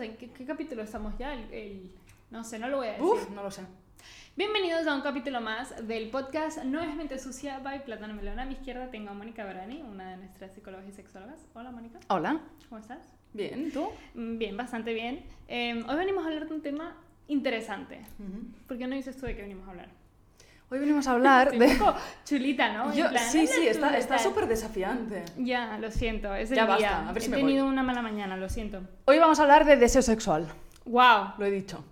¿en qué, qué capítulo estamos ya? El, el- no sé, no lo voy a decir. Uf, no lo sé. Bienvenidos a un capítulo más del podcast No es mente sucia by Plátano Melón. A mi izquierda tengo a Mónica Brani, una de nuestras psicólogas y sexólogas. Hola, Mónica. Hola. ¿Cómo estás? Bien, ¿tú? Mm, Bien, bastante bien. Eh, hoy venimos a hablar de un tema interesante. ¿Por qué no dices tú de qué venimos a hablar? Hoy venimos a hablar Sí, de... un poco chulita, ¿no? Yo- plan, sí, "Habla sí, está está tal". súper desafiante. Ya, lo siento, es el Ya día. basta, a ver si He me tenido voy. una mala mañana, lo siento. Hoy vamos a hablar de deseo sexual. ¡Wow! Lo he dicho.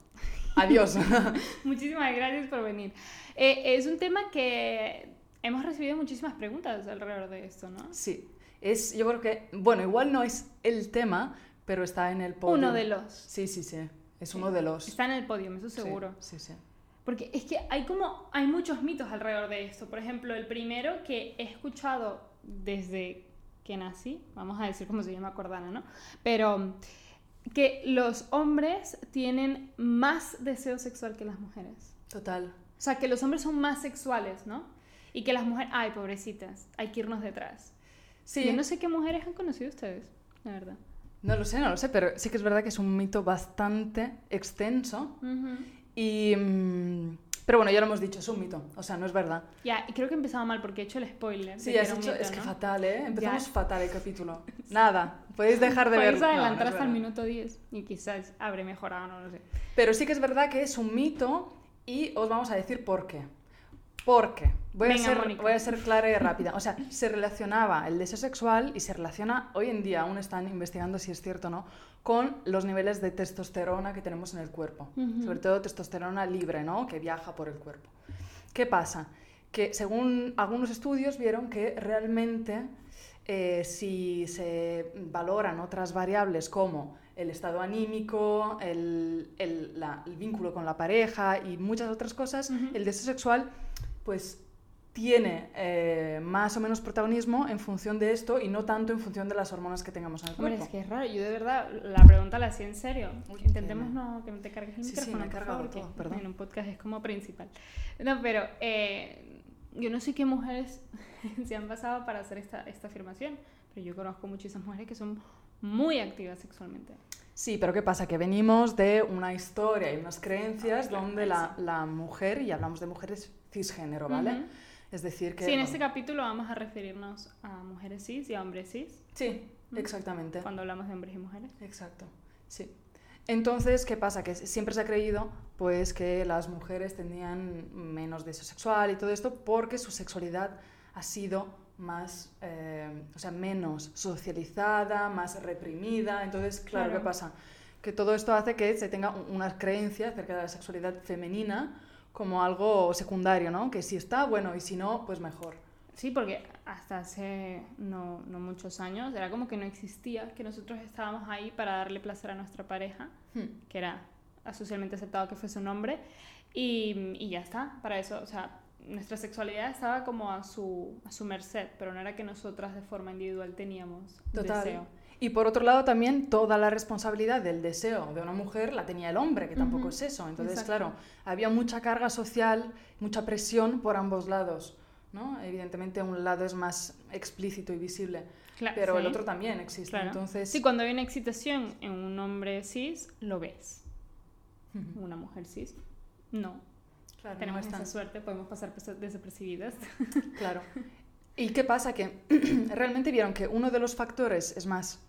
Adiós. Muchísimas gracias por venir. Eh, es un tema que hemos recibido muchísimas preguntas alrededor de esto, ¿no? sí. Es, yo creo que, bueno, igual no es el tema, pero está en el podio. Uno de los. Sí, sí, sí. Es Sí. uno de los. Está en el podio, eso Sí, seguro. Sí, sí. Porque es que hay como, hay muchos mitos alrededor de esto. Por ejemplo, el primero que he escuchado desde que nací, vamos a decir como se llama Cordana, ¿no? Pero que los hombres tienen más deseo sexual que las mujeres. Total. O sea, que los hombres son más sexuales, ¿no? Y que las mujeres, ay, pobrecitas, hay que irnos detrás. Sí. Yo no sé qué mujeres han conocido ustedes, la verdad. No lo sé, no lo sé, pero sí que es verdad que es un mito bastante extenso. Y. mm, pero bueno, ya lo hemos dicho, es un mito. O sea, no es verdad. Ya, y creo que he empezado mal porque he hecho el spoiler. Sí, has hecho. mito, Es que ¿no? fatal, ¿eh? Empezamos Ya. fatal el capítulo. Nada, podéis dejar de ver. Podéis No, no adelantar es hasta el minuto 10 y quizás habré mejorado, no lo sé. Pero sí que es verdad que es un mito y os vamos a decir por qué. Porque voy, a ser, Mónica. voy a ser clara y rápida. O sea, se relacionaba el deseo sexual y se relaciona, hoy en día aún están investigando si es cierto o no, con los niveles de testosterona que tenemos en el cuerpo. Sobre todo testosterona libre, ¿no? Que viaja por el cuerpo. ¿Qué pasa? Que según algunos estudios vieron que realmente eh, si se valoran otras variables como el estado anímico, el, el- la- el vínculo con la pareja y muchas otras cosas, el deseo sexual pues tiene eh, más o menos protagonismo en función de esto y no tanto en función de las hormonas que tengamos en el Hombre, cuerpo. es que es raro. Yo de verdad, la pregunta la hacía en serio. Uy, Intentemos no que no te cargues el Sí, sí, micrófono, me he por favor, todo, perdón. en un podcast es como principal. No, pero eh, yo no sé qué mujeres se han basado para hacer esta, esta afirmación, pero yo conozco muchísimas mujeres que son muy activas sexualmente. Sí, pero ¿qué pasa? Que venimos de una historia y unas creencias Ah, claro, donde ahí la, la mujer, y hablamos de mujeres cisgénero, ¿vale? Ujú. Es decir, que... Sí, en este capítulo vamos a referirnos a mujeres cis y a hombres cis, Sí, Ujú. exactamente. cuando hablamos de hombres y mujeres. Exacto, sí. Entonces, ¿qué pasa? Que siempre se ha creído pues, que las mujeres tenían menos deseo sexual y todo esto porque su sexualidad ha sido más, eh, o sea, menos socializada, más reprimida. Entonces, claro, Claro. ¿qué pasa? Que todo esto hace que se tenga un- una creencia acerca de la sexualidad femenina como algo secundario, ¿no? Que si está, bueno, y si no, pues mejor. Sí, porque hasta hace no, no muchos años era como que no existía que nosotros estábamos ahí para darle placer a nuestra pareja, Hmm. que era socialmente aceptado que fuese un hombre, y, y ya está, para eso, o sea, nuestra sexualidad estaba como a su, a su merced, pero no era que nosotras de forma individual teníamos Total. deseo. Y por otro lado también toda la responsabilidad del deseo de una mujer la tenía el hombre, que tampoco Ujú. es eso. Entonces, Exacto. claro, había mucha carga social, mucha presión por ambos lados. ¿no? Evidentemente un lado es más explícito y visible, Claro, pero el sí, otro también existe. claro. Entonces, Sí, cuando hay una excitación en un hombre cis, lo ves. Ujú. Una mujer cis, no. Claro, no Tenemos es esa tan- suerte, podemos pasar desapercibidas. Claro. ¿Y qué pasa? Que realmente vieron que uno de los factores, es más,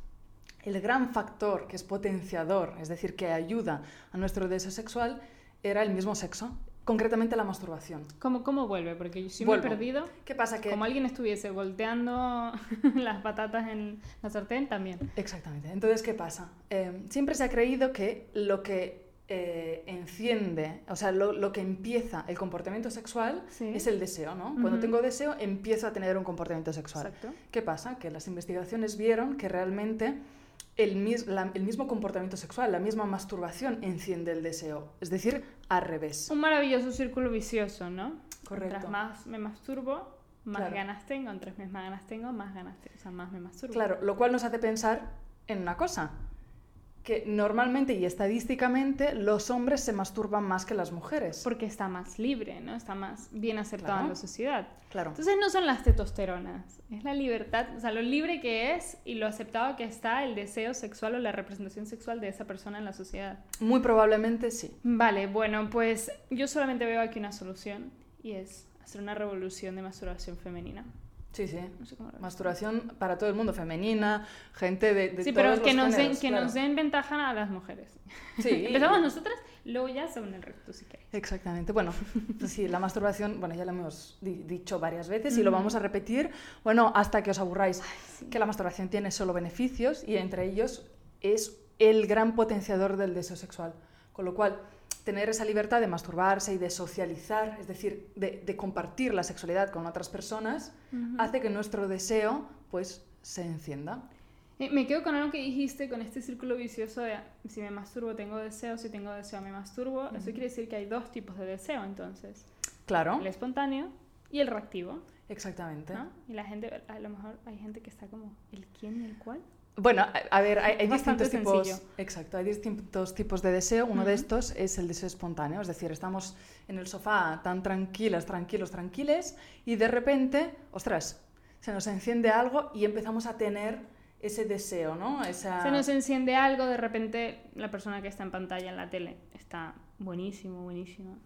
el gran factor que es potenciador, es decir, que ayuda a nuestro deseo sexual, era el mismo sexo, concretamente la masturbación. ¿Cómo, cómo vuelve? Porque yo sí me he perdido. ¿Qué pasa? Que Como alguien estuviese volteando las patatas en la sartén, también. Exactamente. Entonces, ¿qué pasa? Eh, siempre se ha creído que lo que eh, enciende, o sea, lo, lo que empieza el comportamiento sexual Sí. es el deseo, ¿no? Cuando tengo deseo, empiezo a tener un comportamiento sexual. Exacto. ¿Qué pasa? Que las investigaciones vieron que realmente el, mis- la- el mismo comportamiento sexual, la misma masturbación enciende el deseo. Es decir, al revés. Un maravilloso círculo vicioso, ¿no? Correcto. Mientras más me masturbo, más Claro. ganas tengo. Entre más ganas tengo, más ganas tengo. O sea, más me masturbo. Claro, lo cual nos hace pensar en una cosa. Que normalmente y estadísticamente los hombres se masturban más que las mujeres. Porque está más libre, ¿no? Está más bien aceptado en la sociedad. Claro. Entonces no son las testosteronas, es la libertad, o sea, lo libre que es y lo aceptado que está el deseo sexual o la representación sexual de esa persona en la sociedad. Muy probablemente sí. Vale, bueno, pues yo solamente veo aquí una solución y es hacer una revolución de masturbación femenina. Sí, sí. Masturbación para todo el mundo, femenina, gente de, de Sí, pero que, nos, den, que nos den ventaja a las mujeres. Sí. Empezamos nosotras, luego ya según el resto, si queréis. Exactamente. Bueno, pues sí, la masturbación, bueno, ya lo hemos dicho varias veces y lo vamos a repetir, bueno, hasta que os aburráis, que la masturbación tiene solo beneficios y entre ellos es el gran potenciador del deseo sexual. Con lo cual, tener esa libertad de masturbarse y de socializar, es decir, de, compartir la sexualidad con otras personas, hace que nuestro deseo pues se encienda. Eh, me quedo con algo que dijiste, con este círculo vicioso de si me masturbo tengo deseo, si tengo deseo me masturbo. Eso quiere decir que hay dos tipos de deseo entonces. Claro. El espontáneo y el reactivo. Exactamente. Y la gente, a lo mejor hay gente que está como, ¿el quién y el cuál? Bueno, a, ver, hay, distintos tipos. Exacto, hay distintos tipos de deseo. Uno de estos es el deseo espontáneo, es decir, estamos en el sofá tan tranquilas, tranquilos, tranquiles, y de repente, ostras, se nos enciende algo y empezamos a tener ese deseo, ¿no? Esa... Se nos enciende algo, de repente la persona que está en pantalla en la tele está buenísimo, buenísimo.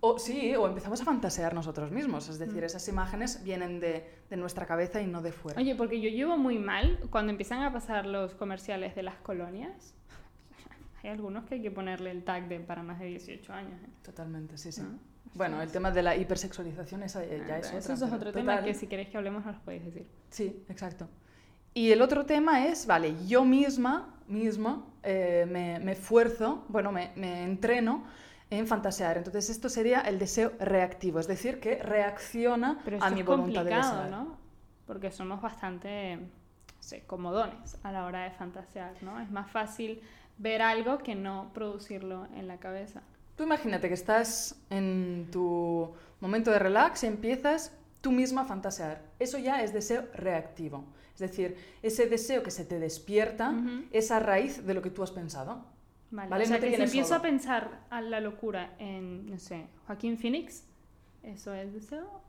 O sí, o empezamos a fantasear nosotros mismos, es decir, mm. esas imágenes vienen de, de, nuestra cabeza y no de fuera. Oye, porque yo llevo muy mal cuando empiezan a pasar los comerciales de las colonias. Hay algunos que hay que ponerle el tag de para más de 18 años. ¿eh? Totalmente, sí, sí. Bueno, el tema de la hipersexualización esa ya es Eso es otro tema que si queréis que hablemos nos lo podéis decir. Sí, exacto. Y el otro tema es, vale, yo misma, misma eh, me, me esfuerzo, bueno, me, me entreno en fantasear. Entonces esto sería el deseo reactivo, es decir, que reacciona a mi voluntad de desear. ¿no? Porque somos bastante comodones a la hora de fantasear, ¿no? Es más fácil ver algo que no producirlo en la cabeza. Tú imagínate que estás en tu momento de relax y empiezas tú misma a fantasear. Eso ya es deseo reactivo. Es decir, ese deseo que se te despierta es a raíz de lo que tú has pensado. Vale, O sea, que si empiezo a pensar a la locura en, no sé, Joaquín Phoenix, ¿eso es deseo?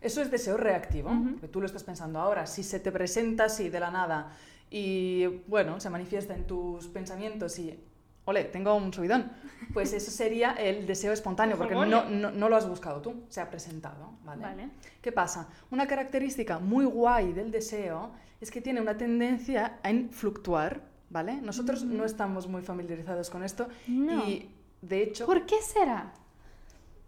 Eso es deseo reactivo, que tú lo estás pensando ahora. Si se te presenta así de la nada y, bueno, se manifiesta en tus pensamientos y, ole, tengo un subidón, pues eso sería el deseo espontáneo, porque no, no, no, lo has buscado tú, se ha presentado, ¿vale? ¿vale? ¿Qué pasa? Una característica muy guay del deseo es que tiene una tendencia a fluctuar ¿vale? Nosotros no estamos muy familiarizados con esto y de hecho... ¿Por qué será?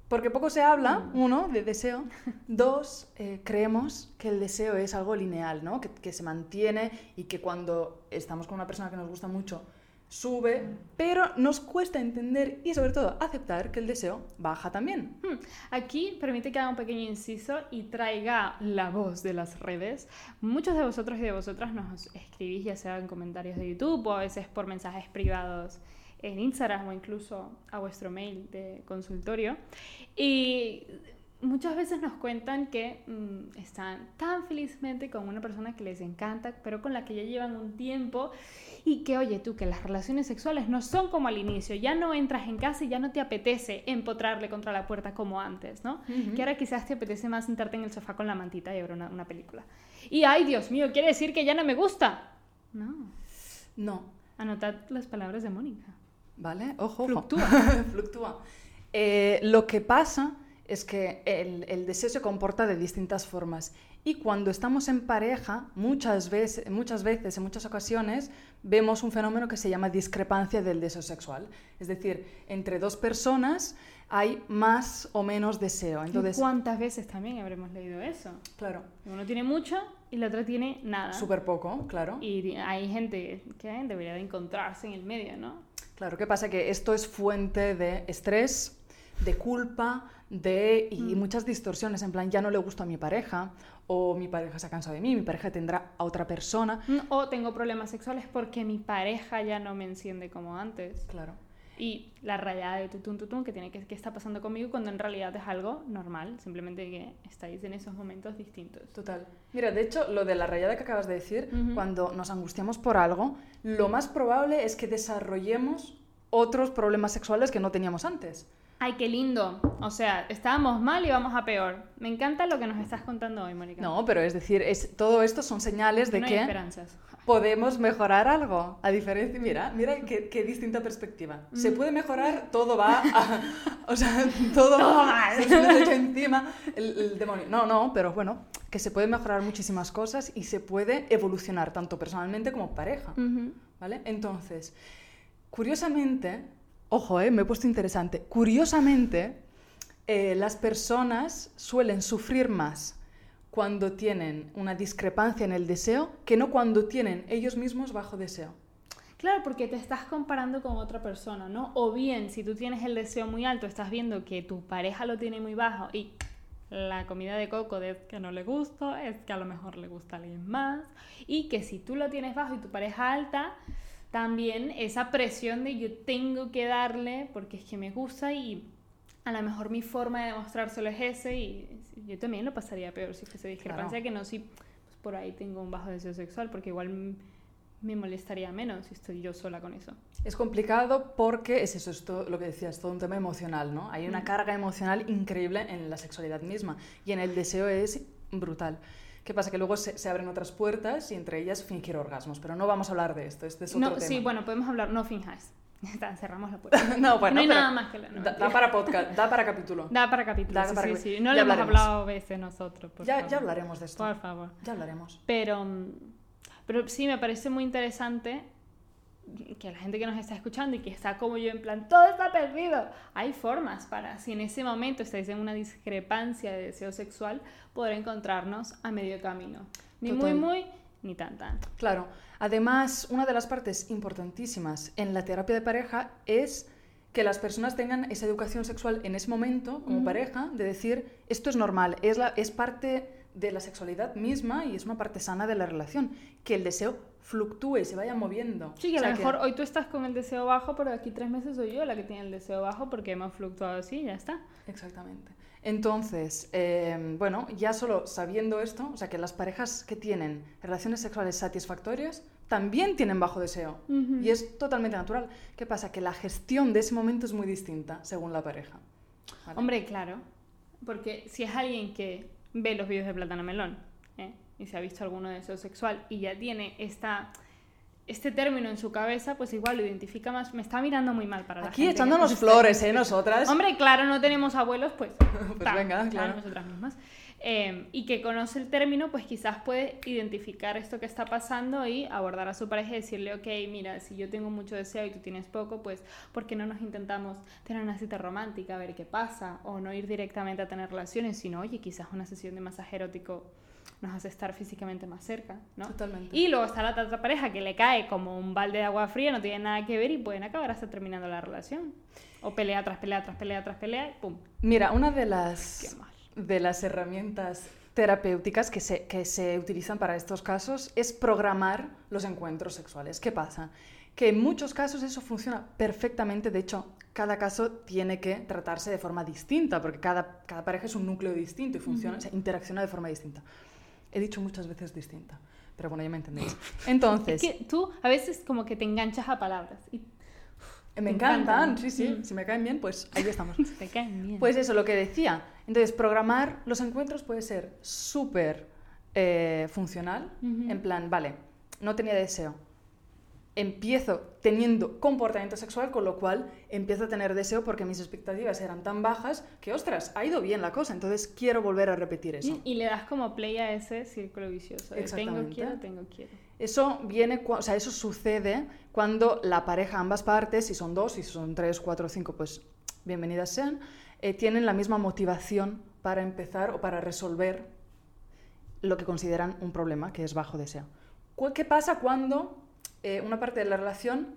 Porque poco se habla, uno, de deseo, dos, eh, creemos que el deseo es algo lineal, ¿no? Que, que, se mantiene y que cuando estamos con una persona que nos gusta mucho, sube, pero nos cuesta entender y sobre todo aceptar que el deseo baja también. Hmm. Aquí permite que haga un pequeño inciso y traiga la voz de las redes. Muchos de vosotros y de vosotras nos escribís ya sea en comentarios de YouTube o a veces por mensajes privados en Instagram o incluso a vuestro mail de consultorio. Y muchas veces nos cuentan que mm, están tan felizmente con una persona que les encanta, pero con la que ya llevan un tiempo y que, oye, tú, que las relaciones sexuales no son como al inicio, ya no entras en casa y ya no te apetece empotrarle contra la puerta como antes, ¿no? Que ahora quizás te apetece más sentarte en el sofá con la mantita y ver una, una película. Y, ay, Dios mío, quiere decir que ya no me gusta. No. No. Anotad las palabras de Mónica. ¿Vale? Ojo, Fluctúa. Fluctúa. Eh, lo que pasa es que el, el, deseo se comporta de distintas formas y cuando estamos en pareja, muchas veces, muchas veces, en muchas ocasiones, vemos un fenómeno que se llama discrepancia del deseo sexual. Es decir, entre dos personas hay más o menos deseo. Entonces, ¿Cuántas veces también habremos leído eso? Claro. Uno tiene mucho y la otra tiene nada. Súper poco, claro. Y hay gente que debería de encontrarse en el medio, ¿no? Claro, ¿qué pasa? Que esto es fuente de estrés, de culpa, de y mm. muchas distorsiones, en plan, ya no le gusto a mi pareja, o mi pareja se ha cansado de mí, mi pareja tendrá a otra persona. Mm, o tengo problemas sexuales porque mi pareja ya no me enciende como antes. Claro. y la rayada de tutun tutun que tiene que qué está pasando conmigo cuando en realidad es algo normal, simplemente que estáis en esos momentos distintos. Total. Mira, de hecho, lo de la rayada que acabas de decir, cuando nos angustiamos por algo, lo más probable es que desarrollemos otros problemas sexuales que no teníamos antes. Ay, qué lindo. O sea, estábamos mal y vamos a peor. Me encanta lo que nos estás contando hoy, Mónica. No, pero es decir, es, todo esto son señales de no que hay esperanzas. podemos mejorar algo. A diferencia, mira, mira qué, qué distinta perspectiva. Se puede mejorar, todo va a, O sea, todo, Todo mal. se nos echa encima el, el demonio. No, no, pero bueno, que se puede mejorar muchísimas cosas y se puede evolucionar tanto personalmente como pareja. ¿Vale? Entonces, curiosamente, ojo, eh, me he puesto interesante, curiosamente, eh, las personas suelen sufrir más cuando tienen una discrepancia en el deseo que no cuando tienen ellos mismos bajo deseo. Claro, porque te estás comparando con otra persona, ¿no? O bien, si tú tienes el deseo muy alto, estás viendo que tu pareja lo tiene muy bajo y la comida de coco de que no le gusta, es que a lo mejor le gusta a alguien más. Y que si tú lo tienes bajo y tu pareja alta, también esa presión de yo tengo que darle porque es que me gusta y a lo mejor mi forma de demostrárselo es ese y yo también lo pasaría peor si fuese discrepancia Claro. que no si pues, por ahí tengo un bajo deseo sexual porque igual me molestaría menos si estoy yo sola con eso. Es complicado porque es eso, es todo lo que decías, todo un tema emocional, ¿no? Hay una Mm. carga emocional increíble en la sexualidad misma y en el deseo es brutal. ¿Qué pasa? Que luego se, se abren otras puertas y entre ellas fingir orgasmos, pero no vamos a hablar de esto, este es otro No, tema. sí, bueno, podemos hablar, no está, cerramos la puerta. no, bueno, no hay nada más que la no, da, para podcast, da para capítulo. Da para capítulo, Da sí, para sí. No ya lo hemos hablado veces nosotros, por Ya, favor. ya hablaremos de esto, Por favor. ya hablaremos. Pero, mm, pero sí, me parece muy interesante que la gente que nos está escuchando y que está como yo en plan, todo está perdido. Hay formas para, si en ese momento estáis en una discrepancia de deseo sexual, poder encontrarnos a medio camino. Ni Total. muy, muy, ni tan, tan. Claro. Además, una de las partes importantísimas en la terapia de pareja es que las personas tengan esa educación sexual en ese momento, como pareja, de decir, esto es normal, es, la, es parte de la sexualidad misma y es una parte sana de la relación, que el deseo fluctúe y se vaya moviendo. Sí, que O a lo mejor hoy tú estás con el deseo bajo, pero aquí tres meses soy yo la que tiene el deseo bajo porque hemos fluctuado así y ya está. Exactamente. Entonces, eh, bueno, ya solo sabiendo esto, o sea, que las parejas que tienen relaciones sexuales satisfactorias también tienen bajo deseo. Y es totalmente natural. ¿Qué pasa? Que la gestión de ese momento es muy distinta según la pareja. ¿vale? Hombre, claro. Porque si es alguien que ve los vídeos de Plátano Melón ¿eh? Y se ha visto alguno de deseo sexual y ya tiene esta, este término en su cabeza, pues igual lo identifica más. Me está mirando muy mal para la Aquí gente que echándonos flores, ¿eh? Nosotras. Hombre, claro, no tenemos abuelos, pues. Pues ta, venga, claro. nosotras mismas. Eh, y que conoce el término, pues quizás puede identificar esto que está pasando y abordar a su pareja y decirle, ok, mira, si yo tengo mucho deseo y tú tienes poco, pues, ¿por qué no nos intentamos tener una cita romántica, a ver qué pasa? O no ir directamente a tener relaciones, sino, oye, quizás una sesión de masaje erótico nos hace estar físicamente más cerca, ¿no? Totalmente. Y luego está la otra pareja que le cae como un balde de agua fría, no tiene nada que ver y pueden acabar hasta terminando la relación. O pelea tras pelea tras pelea tras pelea y ¡pum! Mira, una de las, de las herramientas terapéuticas que se, que se utilizan para estos casos es programar los encuentros sexuales. ¿Qué pasa? Que en muchos casos eso funciona perfectamente, de hecho, cada caso tiene que tratarse de forma distinta, porque cada, cada pareja es un núcleo distinto y funciona, o sea, interacciona de forma distinta. He dicho muchas veces distinta, pero bueno, ya me entendéis. Entonces, Es que tú a veces como que te enganchas a palabras y me encantan, encantan. sí, sí, Mm. si me caen bien, pues ahí estamos. te caen bien. Pues eso, lo que decía. Entonces, programar los encuentros puede ser súper eh, funcional. En plan, vale, no tenía deseo. Empiezo teniendo comportamiento sexual, con lo cual empiezo a tener deseo porque mis expectativas eran tan bajas que, ostras, ha ido bien la cosa. Entonces, quiero volver a repetir eso. y le das como play a ese círculo vicioso. de tengo, quiero, tengo, quiero. Eso viene, o sea, eso sucede cuando la pareja, ambas partes, si son dos, si son tres, cuatro o cinco, pues bienvenidas sean, eh, tienen la misma motivación para empezar o para resolver lo que consideran un problema, que es bajo deseo. ¿Qué pasa cuando eh, una parte de la relación,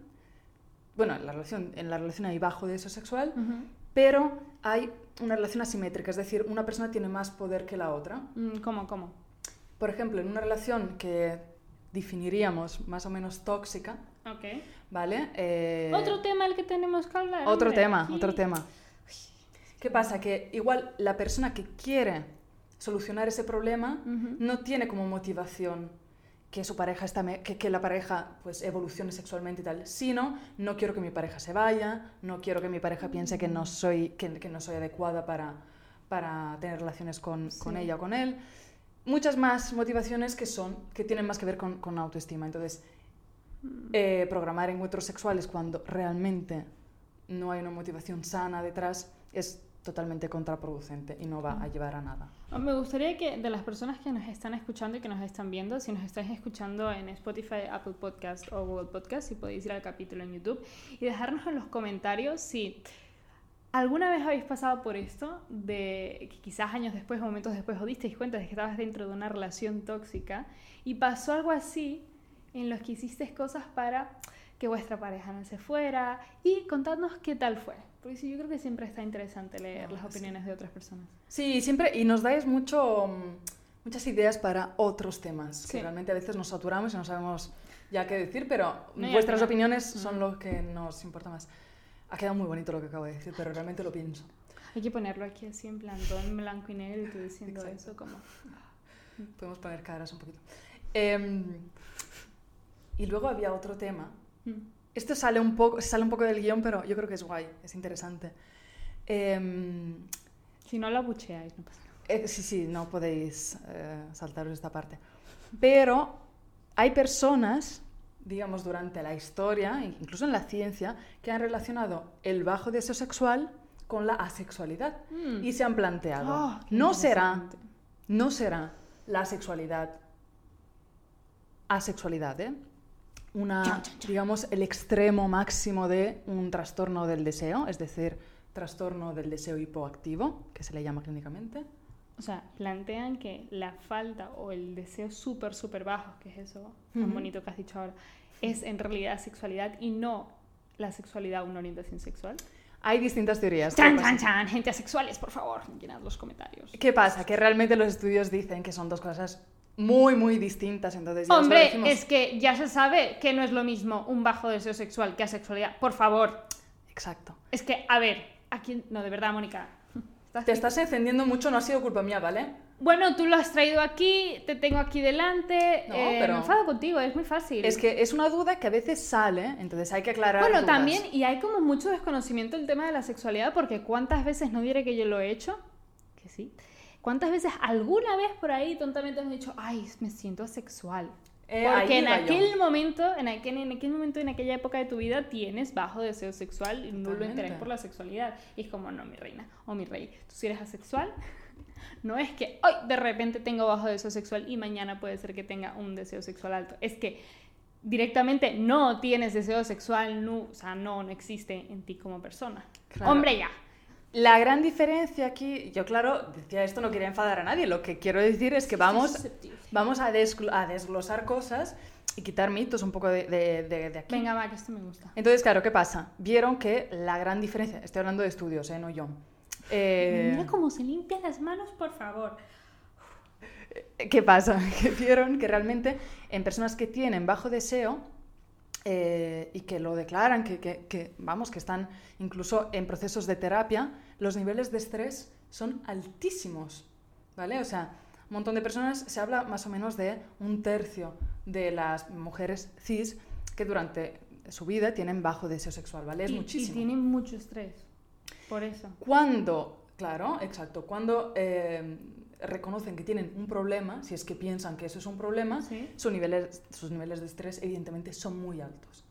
bueno, en la relación, en la relación hay bajo deseo sexual, Ujú. pero hay una relación asimétrica, es decir, una persona tiene más poder que la otra? Mm, ¿Cómo, cómo? Por ejemplo, en una relación que definiríamos más o menos tóxica, Ok. ¿vale? Eh, Otro tema el que tenemos que hablar. Otro hombre, tema, aquí. otro tema. ¿Qué pasa? Que igual la persona que quiere solucionar ese problema no tiene como motivación que su pareja está que, que la pareja pues evolucione sexualmente y tal, sino no quiero que mi pareja se vaya, no quiero que mi pareja piense que no soy que, que no soy adecuada para, para tener relaciones con, con Sí. ella o con él. Muchas más motivaciones que son que tienen más que ver con, con autoestima. Entonces, eh, programar encuentros sexuales cuando realmente no hay una motivación sana detrás es totalmente contraproducente y no va a llevar a nada. Ah, Me gustaría que de las personas que nos están escuchando y que nos están viendo, si nos estáis escuchando en Spotify, Apple Podcast o Google Podcast, si podéis ir al capítulo en YouTube y dejarnos en los comentarios si alguna vez habéis pasado por esto, de que quizás años después momentos después os disteis cuenta de que estabas dentro de una relación tóxica y pasó algo así en los que hicisteis cosas para que vuestra pareja no se fuera y contadnos qué tal fue. Porque sí, yo creo que siempre está interesante leer las sí. opiniones de otras personas. Sí, siempre, y nos dais mucho, muchas ideas para otros temas, Sí. que realmente a veces nos saturamos y no sabemos ya qué decir, pero No, vuestras opiniones son Mm. lo que nos importa más. Ha quedado muy bonito lo que acabo de decir, pero realmente lo pienso. Hay que ponerlo aquí así en plan, todo en blanco y negro y tú diciendo Exacto. eso como... Podemos poner caras un poquito. Em, y luego había otro tema. Mm. Esto sale un poco, sale un poco del guion, pero yo creo que es guay, es interesante. Em, Si no lo abucheáis, no pasa nada. Eh, sí, sí, no podéis eh, saltaros esta parte. Pero hay personas, digamos, durante la historia, incluso en la ciencia, que han relacionado el bajo deseo sexual con la asexualidad. Mm. Y se han planteado, Oh, qué no será, no será la sexualidad asexualidad, ¿eh? Una, digamos, el extremo máximo de un trastorno del deseo, es decir, trastorno del deseo hipoactivo, que se le llama clínicamente. O sea, plantean que la falta o el deseo súper, súper bajo, que es eso tan Ujú. bonito que has dicho ahora, es en realidad sexualidad y no la sexualidad una orientación sexual. Hay distintas teorías. Chan, ¿Qué chan, chan, gente asexuales, por favor, llenad los comentarios. ¿Qué pasa? Que realmente los estudios dicen que son dos cosas muy, muy distintas. Entonces, ya Hombre, decimos- es que ya se sabe que no es lo mismo un bajo deseo sexual que asexualidad. Por favor, Exacto. es que, a ver, ¿a quién? No, de verdad, Mónica. ¿estás Te estás encendiendo mucho, no ha sido culpa mía, ¿vale? Bueno, tú lo has traído aquí, te tengo aquí delante. No, eh, pero- Me enfado contigo, es muy fácil. Es que es una duda que a veces sale, entonces hay que aclarar. Bueno, dudas. también, y hay como mucho desconocimiento del tema de la sexualidad, porque ¿cuántas veces no diré que yo lo he hecho? Que sí. ¿Cuántas veces alguna vez por ahí tontamente hemos dicho, ay, me siento asexual? Eh, Porque en yo. aquel momento, en aquel, en aquel momento, en aquella época de tu vida, tienes bajo deseo sexual y nulo interés por la sexualidad. Y es como, no, mi reina o mi rey, tú si eres asexual, no es que hoy de repente tengo bajo deseo sexual y mañana puede ser que tenga un deseo sexual alto. Es que directamente no tienes deseo sexual, no, o sea, no, no existe en ti como persona. Claro. Hombre, ya. La gran diferencia aquí, yo claro, decía esto, no quería enfadar a nadie, lo que quiero decir es que vamos, vamos a, a desglosar cosas y quitar mitos un poco de, de- de- de aquí. Venga, va, que esto me gusta. Entonces, claro, ¿qué pasa? Vieron que la gran diferencia, estoy hablando de estudios, ¿eh? no yo. Eh, Mira cómo se limpia las manos, por favor. ¿Qué pasa? Que vieron que realmente en personas que tienen bajo deseo eh, y que lo declaran, que, que- que, vamos, que están incluso en procesos de terapia, los niveles de estrés son altísimos, ¿vale? O sea, un montón de personas, se habla más o menos de un tercio de las mujeres cis que durante su vida tienen bajo deseo sexual, ¿vale? Es y, muchísimo. Y tienen mucho estrés. Por eso. Cuando, claro, exacto, cuando eh, reconocen que tienen un problema, si es que piensan que eso es un problema, Sí. sus, niveles, sus niveles de estrés evidentemente son muy altos.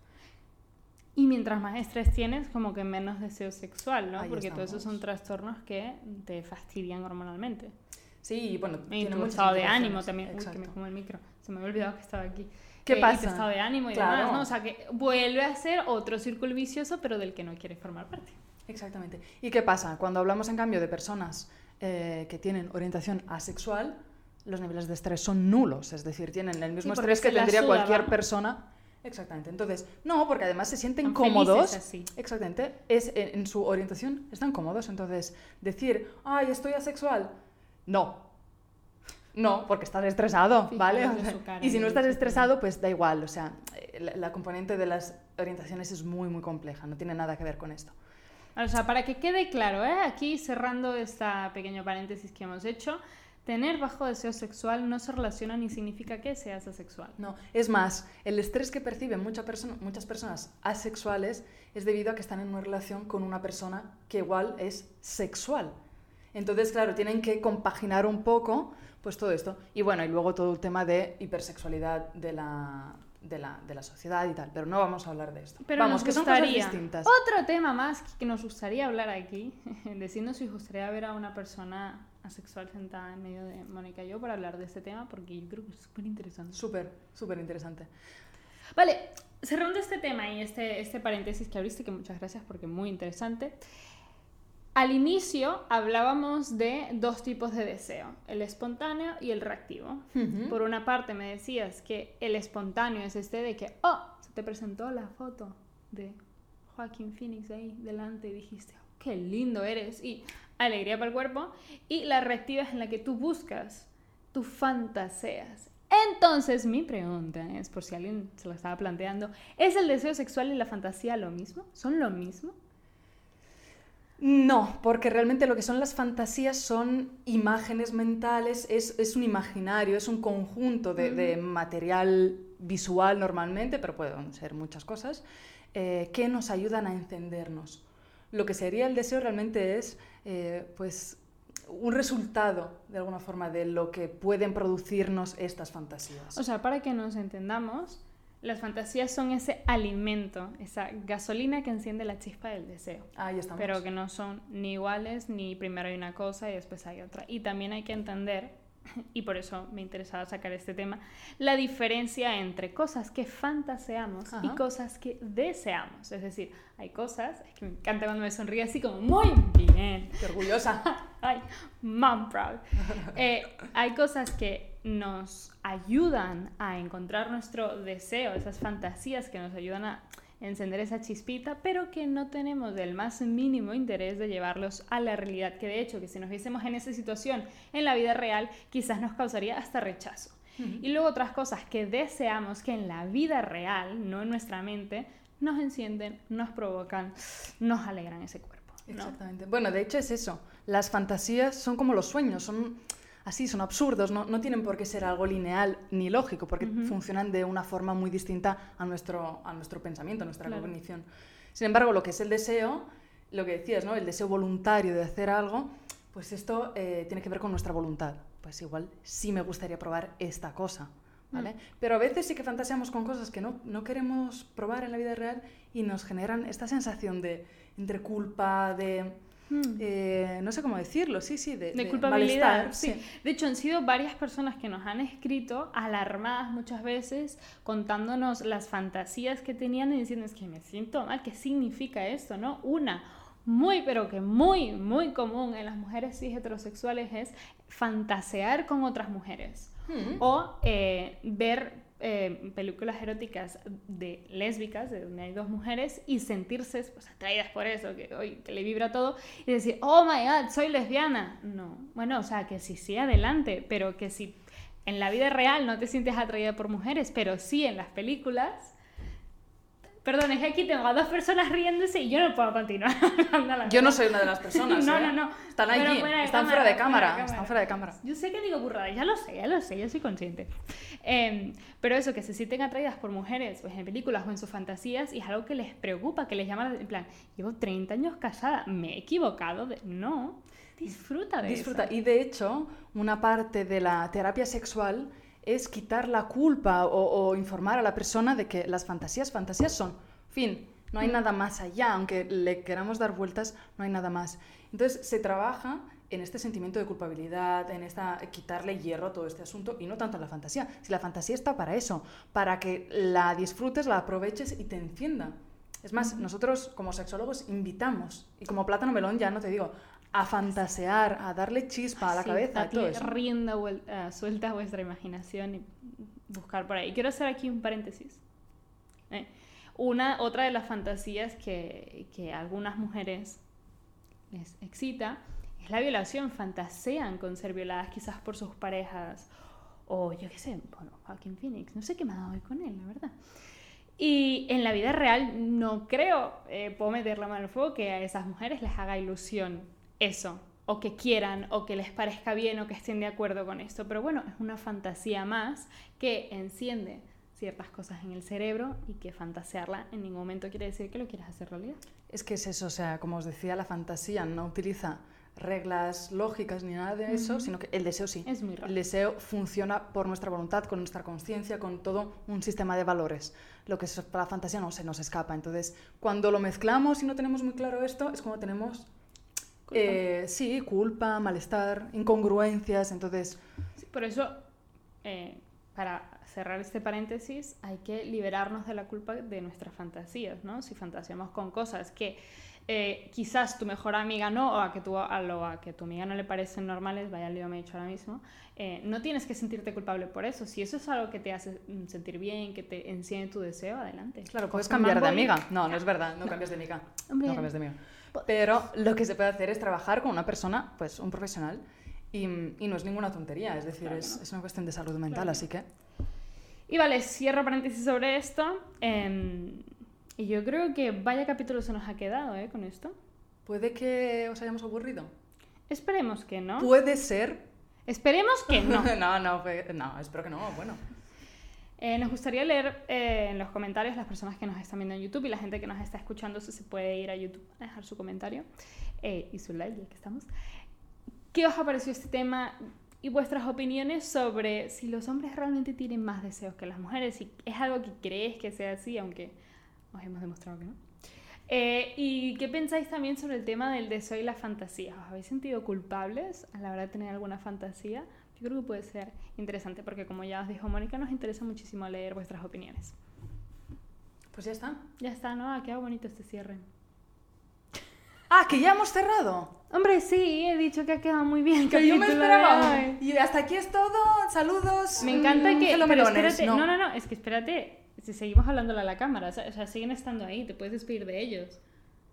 Y mientras más estrés tienes, como que menos deseo sexual, ¿no? Ahí Porque todos esos son trastornos que te fastidian hormonalmente. Sí, y bueno, Y tu estado de ánimo también. Uy, que me como el micro. Se me había olvidado que estaba aquí. ¿Qué Eh, Y pasa? tu estado de ánimo y Claro. demás, ¿no? O sea, que vuelve a ser otro círculo vicioso, pero del que no quieres formar parte. Exactamente. ¿Y qué pasa? Cuando hablamos en cambio de personas eh, que tienen orientación asexual, los niveles de estrés son nulos, es decir, tienen el mismo Sí, estrés que tendría suda, cualquier vamos. persona. Exactamente. Entonces, no, porque además se sienten Son cómodos. así. Exactamente. Es, en, en su orientación están cómodos. Entonces, decir, ay, estoy asexual. No. No, porque estás estresado, ¿vale? en O sea, su cara, y si no estás estresado, pues da igual. O sea, eh, la, la componente de las orientaciones es muy, muy compleja, no tiene nada que ver con esto. O sea, para que quede claro, ¿eh? aquí cerrando este pequeño paréntesis que hemos hecho, tener bajo deseo sexual no se relaciona ni significa que seas asexual. No, es más, el estrés que perciben mucha muchas personas asexuales es debido a que están en una relación con una persona que igual es sexual. Entonces, claro, tienen que compaginar un poco pues todo esto. Y bueno, y luego todo el tema de hipersexualidad de la, de la, de la, sociedad y tal, pero no vamos a hablar de esto. Pero vamos, que son cosas distintas. Otro tema más que nos gustaría hablar aquí, decirnos si os gustaría ver a una persona asexual sentada en medio de Mónica y yo para hablar de este tema, porque yo creo que es súper interesante. Súper, súper interesante. Vale, cerrando este tema y este, este paréntesis que abriste, que muchas gracias porque muy interesante. Al inicio hablábamos de dos tipos de deseo, el espontáneo y el reactivo. Por una parte me decías que el espontáneo es este de que, oh, se te presentó la foto de Joaquín Phoenix ahí delante y dijiste, oh, qué lindo eres y alegría para el cuerpo. Y la reactiva es en la que tú buscas, tú fantaseas. Entonces mi pregunta es, por si alguien se lo estaba planteando, ¿es el deseo sexual y la fantasía lo mismo? ¿Son lo mismo? No, porque realmente lo que son las fantasías son imágenes mentales, es, un imaginario, es un conjunto de, material visual normalmente, pero pueden ser muchas cosas, eh, que nos ayudan a encendernos. Lo que sería el deseo realmente es eh, pues, un resultado, de alguna forma, de lo que pueden producirnos estas fantasías. O sea, para que nos entendamos, las fantasías son ese alimento, esa gasolina que enciende la chispa del deseo. Ahí estamos. Pero que no son ni iguales, ni primero hay una cosa y después hay otra. Y también hay que entender y por eso me interesaba sacar este tema, la diferencia entre cosas que fantaseamos y cosas que deseamos. Es decir, hay cosas, es que me encanta cuando me sonríe así como muy bien. Qué orgullosa. Ay, mom proud. Eh, hay cosas que nos ayudan a encontrar nuestro deseo, esas fantasías que nos ayudan a encender esa chispita, pero que no tenemos el más mínimo interés de llevarlos a la realidad, que de hecho, que si nos viésemos en esa situación en la vida real, quizás nos causaría hasta rechazo. Y luego otras cosas que deseamos que en la vida real, no en nuestra mente, nos encienden, nos provocan, nos alegran ese cuerpo. Exactamente. Bueno, de hecho es eso. Las fantasías son como los sueños, son así, son absurdos, no, no, tienen por qué ser algo lineal ni lógico, porque funcionan de una forma muy distinta a nuestro, a nuestro pensamiento, a nuestra cognición. Sin embargo, lo que es el deseo, lo que decías, ¿no? el deseo voluntario de hacer algo, pues esto eh, tiene que ver con nuestra voluntad. Pues igual sí me gustaría probar esta cosa. ¿Vale? Mm. Pero a veces sí que fantaseamos con cosas que no, no, queremos probar en la vida real y nos generan esta sensación de entre culpa, de Hmm. Eh, no sé cómo decirlo, sí, sí, de, de, culpabilidad. Sí. De hecho, han sido varias personas que nos han escrito, alarmadas muchas veces, contándonos las fantasías que tenían y diciendo, es que me siento mal, ¿qué significa esto? ¿no? Una, muy, pero que muy, muy común en las mujeres cis heterosexuales es fantasear con otras mujeres. Hmm. O eh, ver eh, películas eróticas de lésbicas, de donde hay dos mujeres, y sentirse pues, atraídas por eso, que, hoy que le vibra todo, y decir, oh my god, soy lesbiana. No, bueno, o sea, que sí, sí, adelante, pero que si en la vida real no te sientes atraída por mujeres, pero sí en las películas, Perdón, es que aquí tengo a dos personas riéndose y yo no puedo continuar. yo no soy una de las personas. no, ¿eh? no, no. Están allí, están fuera de cámara, están fuera de cámara. Yo sé que digo burradas, ya lo sé, ya lo sé, yo soy consciente. Em, pero eso, que se sienten atraídas por mujeres, pues en películas o en sus fantasías, y es algo que les preocupa, que les llama, en plan, llevo 30 años casada, me he equivocado, de... no, disfruta de disfruta. Y de hecho, una parte de la terapia sexual es quitar la culpa o, informar a la persona de que las fantasías, fantasías son, fin, no hay mm. nada más allá, aunque le queramos dar vueltas, no hay nada más. Entonces se trabaja en este sentimiento de culpabilidad, en esta quitarle hierro a todo este asunto y no tanto en la fantasía. Si la fantasía está para eso, para que la disfrutes, la aproveches y te encienda. Es más, nosotros como sexólogos invitamos, y como plátano melón ya no te digo, a fantasear, a darle chispa a la cabeza. todo eso. rienda uh, suelta vuestra imaginación y buscar por ahí. Quiero hacer aquí un paréntesis. Eh, una, otra de las fantasías que, que algunas mujeres les excita es la violación. Fantasean con ser violadas quizás por sus parejas o yo qué sé, bueno, Joaquín Phoenix. No sé qué me ha dado hoy con él, la verdad. Y en la vida real no creo, eh, puedo meter la mano al fuego, que a esas mujeres les haga ilusión eso, o que quieran, o que les parezca bien, o que estén de acuerdo con esto. Pero bueno, es una fantasía más que enciende ciertas cosas en el cerebro y que fantasearla en ningún momento quiere decir que lo quieras hacer realidad. Es que es eso, o sea, como os decía, la fantasía no utiliza reglas lógicas ni nada de eso, sino que el deseo sí. Es muy raro. El deseo funciona por nuestra voluntad, con nuestra conciencia, con todo un sistema de valores. Lo que es para la fantasía no se nos escapa. Entonces, cuando lo mezclamos y no tenemos muy claro esto, es como tenemos Culpa. eh, sí, culpa, malestar, incongruencias. Entonces, Sí, por eso, eh, para cerrar este paréntesis, hay que liberarnos de la culpa de nuestras fantasías, ¿no? Si fantaseamos con cosas que eh, quizás tu mejor amiga no, o a que, tu, a, lo, a que tu amiga no le parecen normales, vaya lío me he hecho ahora mismo, eh, no tienes que sentirte culpable por eso. Si eso es algo que te hace sentir bien, que te enciende tu deseo, adelante. claro, puedes cambiar de amiga. No, no es verdad, no cambias de amiga. Hombre. No cambias de amiga. Pero lo que se puede hacer es trabajar con una persona, pues un profesional, y, y no es ninguna tontería, es decir, Claro, es, no. es una cuestión de salud mental, Claro. así que... Y vale, cierro paréntesis sobre esto. em, y yo creo que vaya capítulo se nos ha quedado, ¿eh? Con esto. ¿Puede que os hayamos aburrido? Esperemos que no. Puede ser. Esperemos que no. no, no, fue- no, espero que no, bueno. Eh, nos gustaría leer eh, en los comentarios las personas que nos están viendo en YouTube y la gente que nos está escuchando si se puede ir a YouTube a dejar su comentario eh, y su like, ya que estamos. ¿Qué os ha parecido este tema y vuestras opiniones sobre si los hombres realmente tienen más deseos que las mujeres? Si es algo que creéis que sea así, aunque os hemos demostrado que no. Eh, ¿Y qué pensáis también sobre el tema del deseo y la fantasía? ¿Os habéis sentido culpables a la hora de tener alguna fantasía? Yo creo que puede ser interesante porque como ya os dijo Mónica, nos interesa muchísimo leer vuestras opiniones. Pues ya está. Ya está, ¿no? Ha quedado bonito este cierre. Ah, que ya hemos cerrado. Hombre, sí, he dicho que ha quedado muy bien. Que yo me esperaba. Y hasta aquí es todo. Saludos. Me encanta mm, que... pero espérate, no. no, no, es que espérate. Si seguimos hablándole a la cámara, o sea, o sea, siguen estando ahí, te puedes despedir de ellos.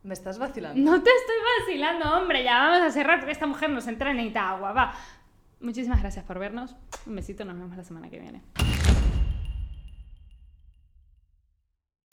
Me estás vacilando. No te estoy vacilando, hombre, ya vamos a cerrar porque esta mujer nos entra en agua, va. Muchísimas gracias por vernos. Un besito, nos vemos la semana que viene.